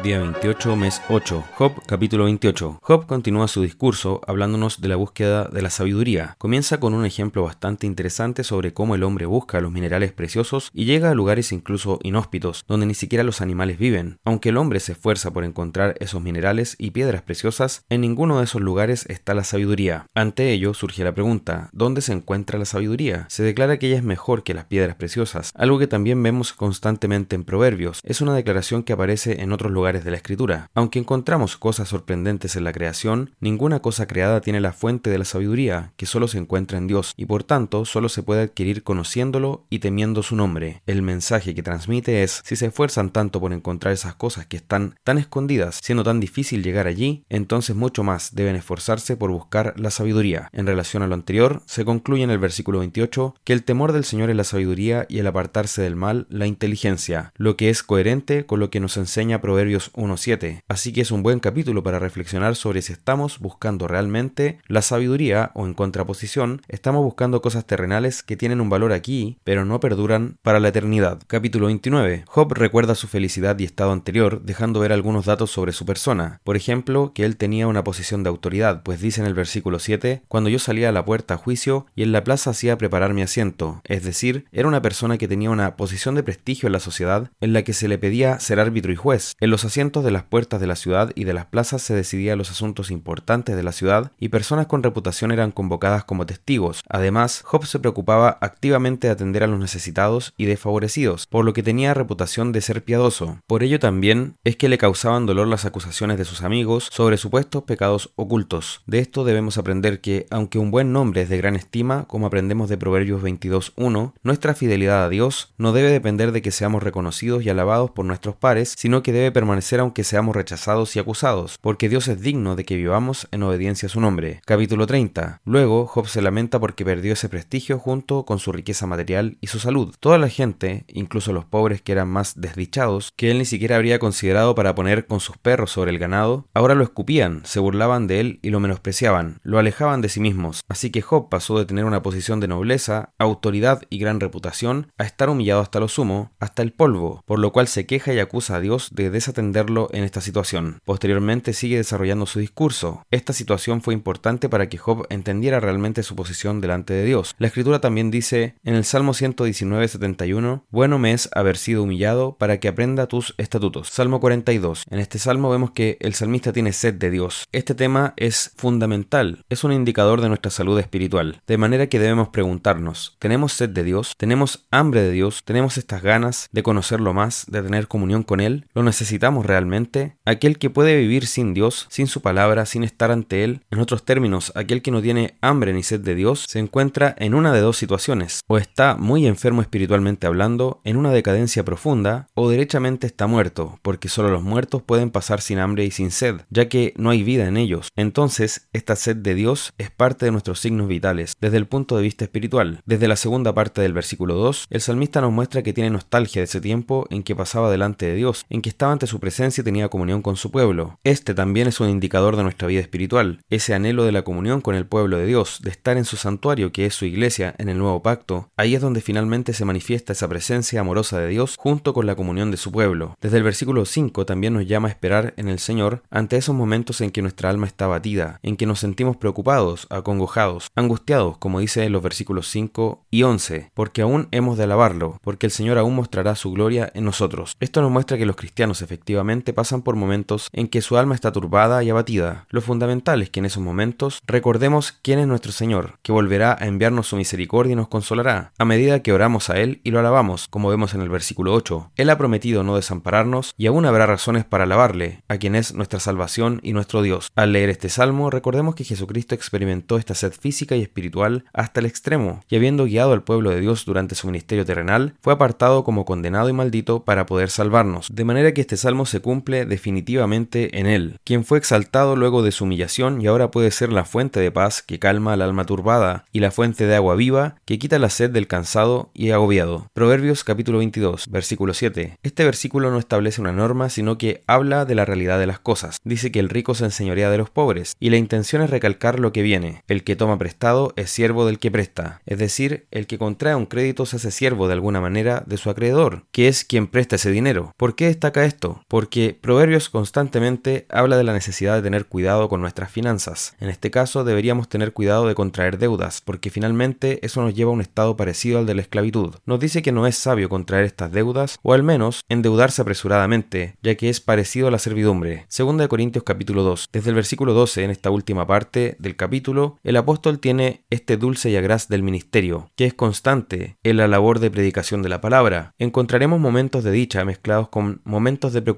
Día 28, mes 8. Job, capítulo 28. Job continúa su discurso hablándonos de la búsqueda de la sabiduría. Comienza con un ejemplo bastante interesante sobre cómo el hombre busca los minerales preciosos y llega a lugares incluso inhóspitos, donde ni siquiera los animales viven. Aunque el hombre se esfuerza por encontrar esos minerales y piedras preciosas, en ninguno de esos lugares está la sabiduría. Ante ello surge la pregunta, ¿dónde se encuentra la sabiduría? Se declara que ella es mejor que las piedras preciosas, algo que también vemos constantemente en Proverbios. Es una declaración que aparece en otros lugares de la escritura. Aunque encontramos cosas sorprendentes en la creación, ninguna cosa creada tiene la fuente de la sabiduría, que solo se encuentra en Dios, y por tanto solo se puede adquirir conociéndolo y temiendo su nombre. El mensaje que transmite es, si se esfuerzan tanto por encontrar esas cosas que están tan escondidas, siendo tan difícil llegar allí, entonces mucho más deben esforzarse por buscar la sabiduría. En relación a lo anterior, se concluye en el versículo 28 que el temor del Señor es la sabiduría y el apartarse del mal la inteligencia, lo que es coherente con lo que nos enseña Proverbios 1.7, así que es un buen capítulo para reflexionar sobre si estamos buscando realmente la sabiduría o en contraposición, estamos buscando cosas terrenales que tienen un valor aquí, pero no perduran para la eternidad. Capítulo 29. Job recuerda su felicidad y estado anterior, dejando ver algunos datos sobre su persona. Por ejemplo, que él tenía una posición de autoridad, pues dice en el versículo 7, cuando yo salía a la puerta a juicio y en la plaza hacía preparar mi asiento, es decir, era una persona que tenía una posición de prestigio en la sociedad en la que se le pedía ser árbitro y juez. En los asientos de las puertas de la ciudad y de las plazas se decidían los asuntos importantes de la ciudad y personas con reputación eran convocadas como testigos. Además, Job se preocupaba activamente de atender a los necesitados y desfavorecidos, por lo que tenía reputación de ser piadoso. Por ello también es que le causaban dolor las acusaciones de sus amigos sobre supuestos pecados ocultos. De esto debemos aprender que, aunque un buen nombre es de gran estima, como aprendemos de Proverbios 22.1, nuestra fidelidad a Dios no debe depender de que seamos reconocidos y alabados por nuestros pares, sino que debe permanecer aunque seamos rechazados y acusados, porque Dios es digno de que vivamos en obediencia a su nombre. Capítulo 30. Luego, Job se lamenta porque perdió ese prestigio junto con su riqueza material y su salud. Toda la gente, incluso los pobres que eran más desdichados, que él ni siquiera habría considerado para poner con sus perros sobre el ganado, ahora lo escupían, se burlaban de él y lo menospreciaban, lo alejaban de sí mismos. Así que Job pasó de tener una posición de nobleza, autoridad y gran reputación a estar humillado hasta lo sumo, hasta el polvo, por lo cual se queja y acusa a Dios de desatender en esta situación. Posteriormente sigue desarrollando su discurso. Esta situación fue importante para que Job entendiera realmente su posición delante de Dios. La escritura también dice en el Salmo 119, 71, bueno me es haber sido humillado para que aprenda tus estatutos. Salmo 42. En este salmo vemos que el salmista tiene sed de Dios. Este tema es fundamental, es un indicador de nuestra salud espiritual, de manera que debemos preguntarnos, ¿tenemos sed de Dios? ¿Tenemos hambre de Dios? ¿Tenemos estas ganas de conocerlo más, de tener comunión con Él? ¿Lo necesitamos realmente? Aquel que puede vivir sin Dios, sin su palabra, sin estar ante Él. En otros términos, aquel que no tiene hambre ni sed de Dios, se encuentra en una de dos situaciones. O está muy enfermo espiritualmente hablando, en una decadencia profunda, o derechamente está muerto, porque solo los muertos pueden pasar sin hambre y sin sed, ya que no hay vida en ellos. Entonces, esta sed de Dios es parte de nuestros signos vitales, desde el punto de vista espiritual. Desde la segunda parte del versículo 2, el salmista nos muestra que tiene nostalgia de ese tiempo en que pasaba delante de Dios, en que estaba ante su presencia tenía comunión con su pueblo. Este también es un indicador de nuestra vida espiritual, ese anhelo de la comunión con el pueblo de Dios, de estar en su santuario que es su iglesia en el nuevo pacto. Ahí es donde finalmente se manifiesta esa presencia amorosa de Dios junto con la comunión de su pueblo. Desde el versículo 5 también nos llama a esperar en el Señor ante esos momentos en que nuestra alma está batida, en que nos sentimos preocupados, acongojados, angustiados, como dice en los versículos 5 y 11, porque aún hemos de alabarlo, porque el Señor aún mostrará su gloria en nosotros. Esto nos muestra que los cristianos efectivamente pasan por momentos en que su alma está turbada y abatida. Lo fundamental es que en esos momentos recordemos quién es nuestro Señor, que volverá a enviarnos su misericordia y nos consolará, a medida que oramos a Él y lo alabamos, como vemos en el versículo 8. Él ha prometido no desampararnos y aún habrá razones para alabarle, a quien es nuestra salvación y nuestro Dios. Al leer este salmo, recordemos que Jesucristo experimentó esta sed física y espiritual hasta el extremo, y habiendo guiado al pueblo de Dios durante su ministerio terrenal, fue apartado como condenado y maldito para poder salvarnos. De manera que este salmo se cumple definitivamente en él, quien fue exaltado luego de su humillación y ahora puede ser la fuente de paz que calma al alma turbada y la fuente de agua viva que quita la sed del cansado y agobiado. Proverbios capítulo 22, versículo 7. Este versículo no establece una norma, sino que habla de la realidad de las cosas. Dice que el rico se enseñorea de los pobres, y la intención es recalcar lo que viene. El que toma prestado es siervo del que presta, es decir, el que contrae un crédito se hace siervo de alguna manera de su acreedor, que es quien presta ese dinero. ¿Por qué destaca esto? Porque Proverbios constantemente habla de la necesidad de tener cuidado con nuestras finanzas. En este caso deberíamos tener cuidado de contraer deudas, porque finalmente eso nos lleva a un estado parecido al de la esclavitud. Nos dice que no es sabio contraer estas deudas, o al menos endeudarse apresuradamente, ya que es parecido a la servidumbre. Segunda de Corintios capítulo 2. Desde el versículo 12, en esta última parte del capítulo, el apóstol tiene este dulce y agraz del ministerio, que es constante en la labor de predicación de la palabra. Encontraremos momentos de dicha mezclados con momentos de preocupación,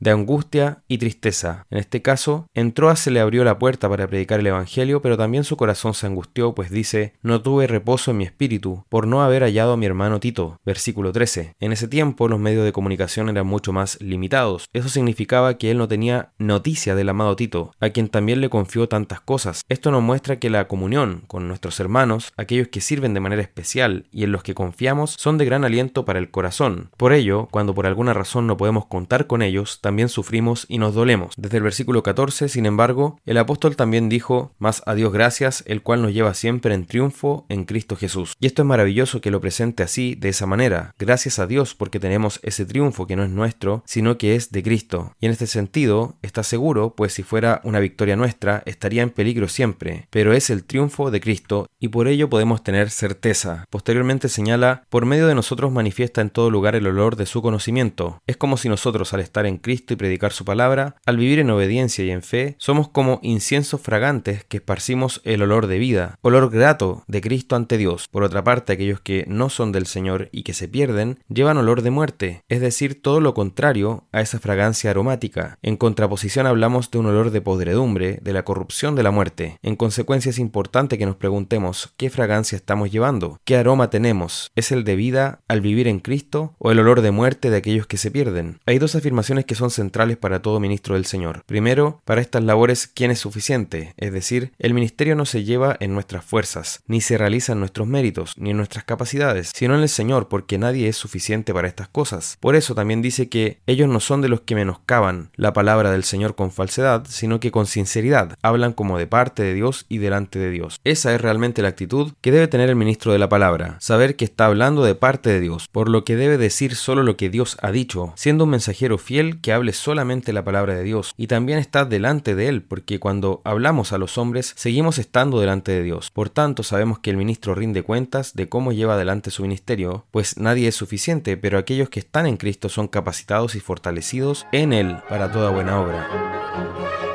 de angustia y tristeza. En este caso, entró a se le abrió la puerta para predicar el Evangelio, pero también su corazón se angustió, pues dice, no tuve reposo en mi espíritu por no haber hallado a mi hermano Tito. Versículo 13. En ese tiempo los medios de comunicación eran mucho más limitados. Eso significaba que él no tenía noticia del amado Tito, a quien también le confió tantas cosas. Esto nos muestra que la comunión con nuestros hermanos, aquellos que sirven de manera especial y en los que confiamos, son de gran aliento para el corazón. Por ello, cuando por alguna razón no podemos contar con ellos, también sufrimos y nos dolemos. Desde el versículo 14, sin embargo, el apóstol también dijo, más a Dios gracias, el cual nos lleva siempre en triunfo en Cristo Jesús. Y esto es maravilloso que lo presente así, de esa manera. Gracias a Dios porque tenemos ese triunfo que no es nuestro, sino que es de Cristo. Y en este sentido, está seguro, pues si fuera una victoria nuestra, estaría en peligro siempre. Pero es el triunfo de Cristo y por ello podemos tener certeza. Posteriormente señala, por medio de nosotros manifiesta en todo lugar el olor de su conocimiento. Es como si nosotros al estar en Cristo y predicar su palabra, al vivir en obediencia y en fe, somos como inciensos fragantes que esparcimos el olor de vida, olor grato de Cristo ante Dios. Por otra parte, aquellos que no son del Señor y que se pierden, llevan olor de muerte, es decir, todo lo contrario a esa fragancia aromática. En contraposición hablamos de un olor de podredumbre, de la corrupción de la muerte. En consecuencia es importante que nos preguntemos qué fragancia estamos llevando, qué aroma tenemos, ¿es el de vida al vivir en Cristo o el olor de muerte de aquellos que se pierden? Hay dos afirmaciones que son centrales para todo ministro del Señor. Primero, para estas labores, ¿quién es suficiente? Es decir, el ministerio no se lleva en nuestras fuerzas, ni se realiza en nuestros méritos, ni en nuestras capacidades, sino en el Señor, porque nadie es suficiente para estas cosas. Por eso también dice que ellos no son de los que menoscaban la palabra del Señor con falsedad, sino que con sinceridad hablan como de parte de Dios y delante de Dios. Esa es realmente la actitud que debe tener el ministro de la palabra, saber que está hablando de parte de Dios, por lo que debe decir solo lo que Dios ha dicho, siendo un fiel que hable solamente la palabra de Dios y también está delante de Él, porque cuando hablamos a los hombres seguimos estando delante de Dios. Por tanto, sabemos que el ministro rinde cuentas de cómo lleva adelante su ministerio, pues nadie es suficiente, pero aquellos que están en Cristo son capacitados y fortalecidos en Él para toda buena obra.